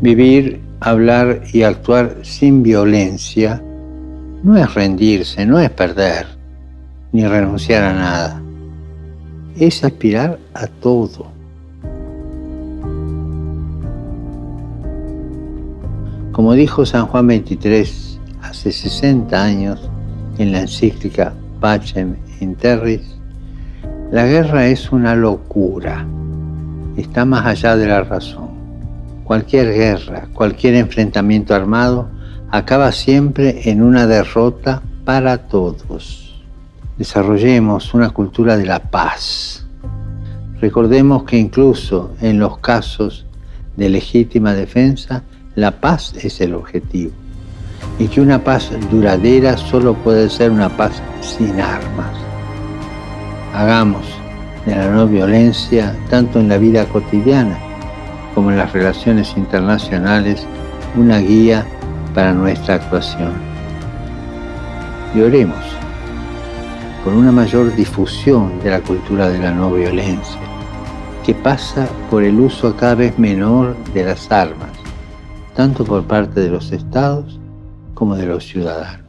Vivir, hablar y actuar sin violencia no es rendirse, no es perder, ni renunciar a nada. Es aspirar a todo. Como dijo San Juan XXIII hace 60 años en la encíclica Pacem in Terris, la guerra es una locura, está más allá de la razón. Cualquier guerra, cualquier enfrentamiento armado acaba siempre en una derrota para todos. Desarrollemos una cultura de la paz. Recordemos que incluso en los casos de legítima defensa, la paz es el objetivo y que una paz duradera solo puede ser una paz sin armas. Hagamos de la no violencia, tanto en la vida cotidiana como en las relaciones internacionales, una guía para nuestra actuación. Y oremos por una mayor difusión de la cultura de la no violencia, que pasa por el uso cada vez menor de las armas tanto por parte de los estados como de los ciudadanos.